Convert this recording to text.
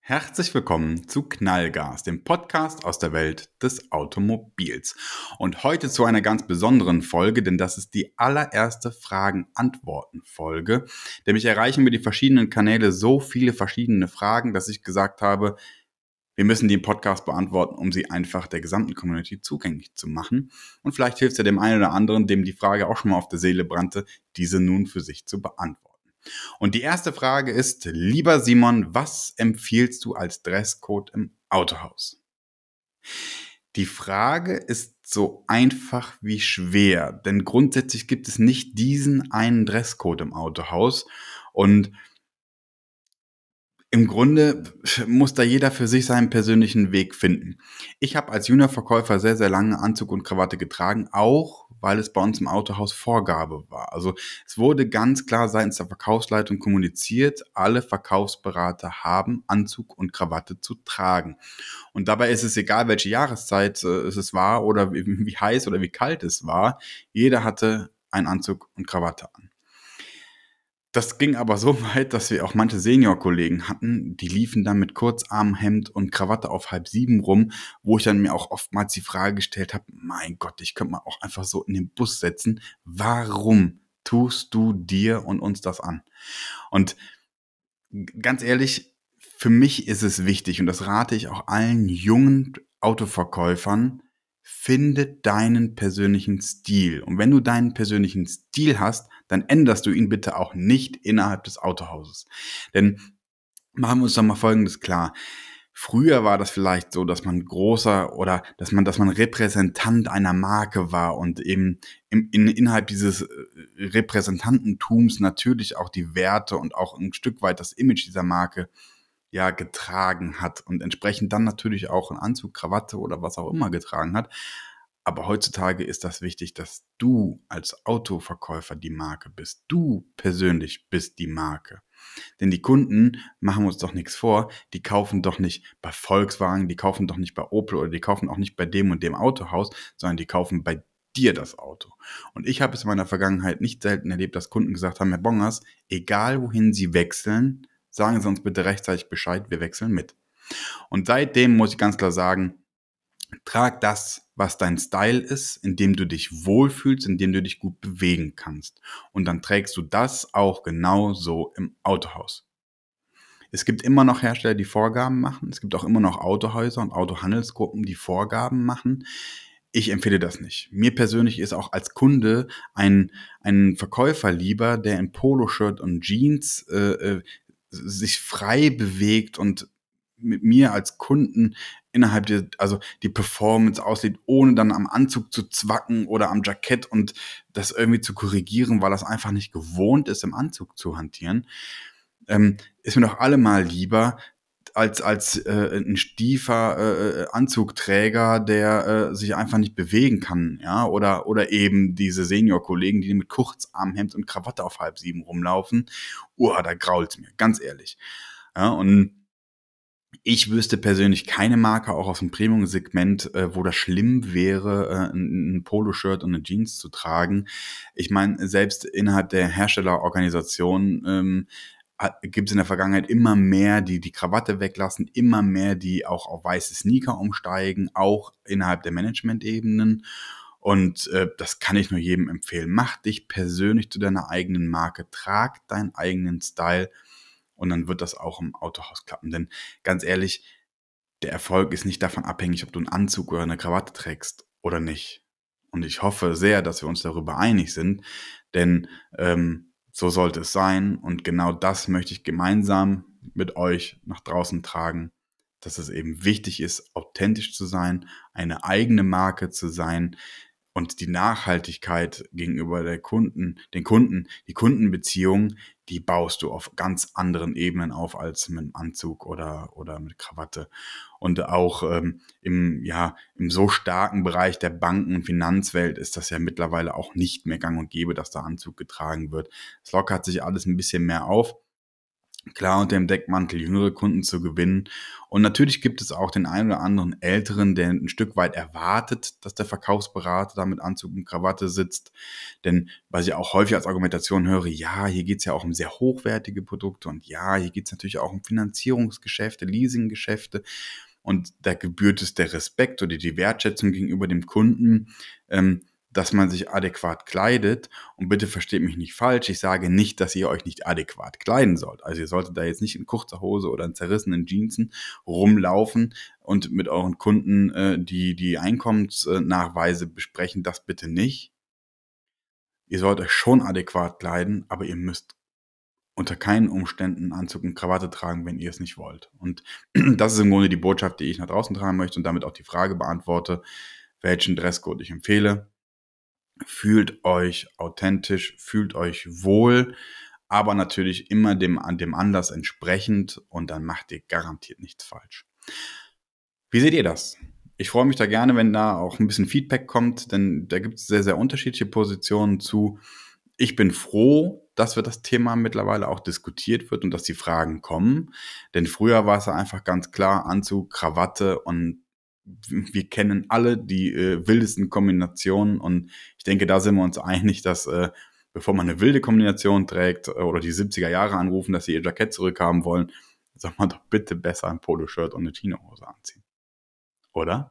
Herzlich willkommen zu Knallgas, dem Podcast aus der Welt des Automobils. Und heute zu einer ganz besonderen Folge, denn das ist die allererste Fragen-Antworten-Folge. Denn mich erreichen über die verschiedenen Kanäle so viele verschiedene Fragen, dass ich gesagt habe, wir müssen die im Podcast beantworten, um sie einfach der gesamten Community zugänglich zu machen. Und vielleicht hilft es ja dem einen oder anderen, dem die Frage auch schon mal auf der Seele brannte, diese nun für sich zu beantworten. Und die erste Frage ist, lieber Simon, was empfiehlst du als Dresscode im Autohaus? Die Frage ist so einfach wie schwer, denn grundsätzlich gibt es nicht diesen einen Dresscode im Autohaus und im Grunde muss da jeder für sich seinen persönlichen Weg finden. Ich habe als Juniorverkäufer sehr, sehr lange Anzug und Krawatte getragen, auch weil es bei uns im Autohaus Vorgabe war. Also es wurde ganz klar seitens der Verkaufsleitung kommuniziert, alle Verkaufsberater haben Anzug und Krawatte zu tragen. Und dabei ist es egal, welche Jahreszeit äh, es war oder wie, wie heiß oder wie kalt es war. Jeder hatte einen Anzug und Krawatte an. Das ging aber so weit, dass wir auch manche Senior-Kollegen hatten, die liefen dann mit Kurzarmhemd und Krawatte auf halb sieben rum, wo ich dann mir auch oftmals die Frage gestellt habe, mein Gott, ich könnte mal auch einfach so in den Bus setzen. Warum tust du dir und uns das an? Und ganz ehrlich, für mich ist es wichtig und das rate ich auch allen jungen Autoverkäufern, finde deinen persönlichen Stil. Und wenn du deinen persönlichen Stil hast, dann änderst du ihn bitte auch nicht innerhalb des Autohauses. Denn machen wir uns doch mal Folgendes klar. Früher war das vielleicht so, dass man großer oder dass man, dass man Repräsentant einer Marke war und eben im, in, innerhalb dieses äh, Repräsentantentums natürlich auch die Werte und auch ein Stück weit das Image dieser Marke ja getragen hat und entsprechend dann natürlich auch ein Anzug, Krawatte oder was auch immer getragen hat. Aber heutzutage ist das wichtig, dass du als Autoverkäufer die Marke bist. Du persönlich bist die Marke. Denn die Kunden machen uns doch nichts vor. Die kaufen doch nicht bei Volkswagen, die kaufen doch nicht bei Opel oder die kaufen auch nicht bei dem und dem Autohaus, sondern die kaufen bei dir das Auto. Und ich habe es in meiner Vergangenheit nicht selten erlebt, dass Kunden gesagt haben, Herr Bongers, egal wohin Sie wechseln, sagen Sie uns bitte rechtzeitig Bescheid, wir wechseln mit. Und seitdem muss ich ganz klar sagen, trag das, was dein Style ist, in dem du dich wohlfühlst, in dem du dich gut bewegen kannst. Und dann trägst du das auch genau so im Autohaus. Es gibt immer noch Hersteller, die Vorgaben machen. Es gibt auch immer noch Autohäuser und Autohandelsgruppen, die Vorgaben machen. Ich empfehle das nicht. Mir persönlich ist auch als Kunde ein, ein Verkäufer lieber, der in Poloshirt und Jeans äh, äh sich frei bewegt und mit mir als Kunden innerhalb der, also die Performance aussieht, ohne dann am Anzug zu zwacken oder am Jackett und das irgendwie zu korrigieren, weil das einfach nicht gewohnt ist, im Anzug zu hantieren, ähm, ist mir doch allemal lieber, als als äh, ein stiefer äh, Anzugträger, der äh, sich einfach nicht bewegen kann, ja, oder oder eben diese Senior-Kollegen, die mit Kurzarmhemd und Krawatte auf halb sieben rumlaufen. Uah, da grault's mir, ganz ehrlich. Ja, und ich wüsste persönlich keine Marke, auch aus dem Premium-Segment, äh, wo das schlimm wäre, äh, ein, Poloshirt und eine Jeans zu tragen. Ich meine, selbst innerhalb der Herstellerorganisation ähm, gibt es in der Vergangenheit immer mehr, die die Krawatte weglassen, immer mehr, die auch auf weiße Sneaker umsteigen, auch innerhalb der Management-Ebenen. Und äh, das kann ich nur jedem empfehlen. Mach dich persönlich zu deiner eigenen Marke, trag deinen eigenen Style und dann wird das auch im Autohaus klappen. Denn ganz ehrlich, der Erfolg ist nicht davon abhängig, ob du einen Anzug oder eine Krawatte trägst oder nicht. Und ich hoffe sehr, dass wir uns darüber einig sind, denn ähm, so sollte es sein. Und genau das möchte ich gemeinsam mit euch nach draußen tragen, dass es eben wichtig ist, authentisch zu sein, eine eigene Marke zu sein, und die Nachhaltigkeit gegenüber der Kunden, den Kunden, die Kundenbeziehung, die baust du auf ganz anderen Ebenen auf als mit einem Anzug oder, oder mit Krawatte. Und auch ähm, im, ja, im so starken Bereich der Banken- und Finanzwelt ist das ja mittlerweile auch nicht mehr gang und gäbe, dass da Anzug getragen wird. Es lockert sich alles ein bisschen mehr auf. Klar unter dem Deckmantel jüngere Kunden zu gewinnen. Und natürlich gibt es auch den einen oder anderen Älteren, der ein Stück weit erwartet, dass der Verkaufsberater da mit Anzug und Krawatte sitzt. Denn was ich auch häufig als Argumentation höre, ja, hier geht es ja auch um sehr hochwertige Produkte und ja, hier geht es natürlich auch um Finanzierungsgeschäfte, Leasinggeschäfte. Und da gebührt es der Respekt oder die Wertschätzung gegenüber dem Kunden. Ähm, dass man sich adäquat kleidet. Und bitte versteht mich nicht falsch, ich sage nicht, dass ihr euch nicht adäquat kleiden sollt. Also ihr solltet da jetzt nicht in kurzer Hose oder in zerrissenen Jeansen rumlaufen und mit euren Kunden äh, die, die Einkommensnachweise besprechen. Das bitte nicht. Ihr sollt euch schon adäquat kleiden, aber ihr müsst unter keinen Umständen Anzug und Krawatte tragen, wenn ihr es nicht wollt. Und das ist im Grunde die Botschaft, die ich nach draußen tragen möchte und damit auch die Frage beantworte, welchen Dresscode ich empfehle fühlt euch authentisch, fühlt euch wohl, aber natürlich immer dem, dem Anlass entsprechend und dann macht ihr garantiert nichts falsch. Wie seht ihr das? Ich freue mich da gerne, wenn da auch ein bisschen Feedback kommt, denn da gibt es sehr, sehr unterschiedliche Positionen zu. Ich bin froh, dass wir das Thema mittlerweile auch diskutiert wird und dass die Fragen kommen. Denn früher war es einfach ganz klar Anzug, Krawatte und wir kennen alle die äh, wildesten Kombinationen und ich denke, da sind wir uns einig, dass äh, bevor man eine wilde Kombination trägt äh, oder die 70er Jahre anrufen, dass sie ihr Jackett zurückhaben wollen, soll man doch bitte besser ein Poloshirt und eine Chinohose anziehen. Oder?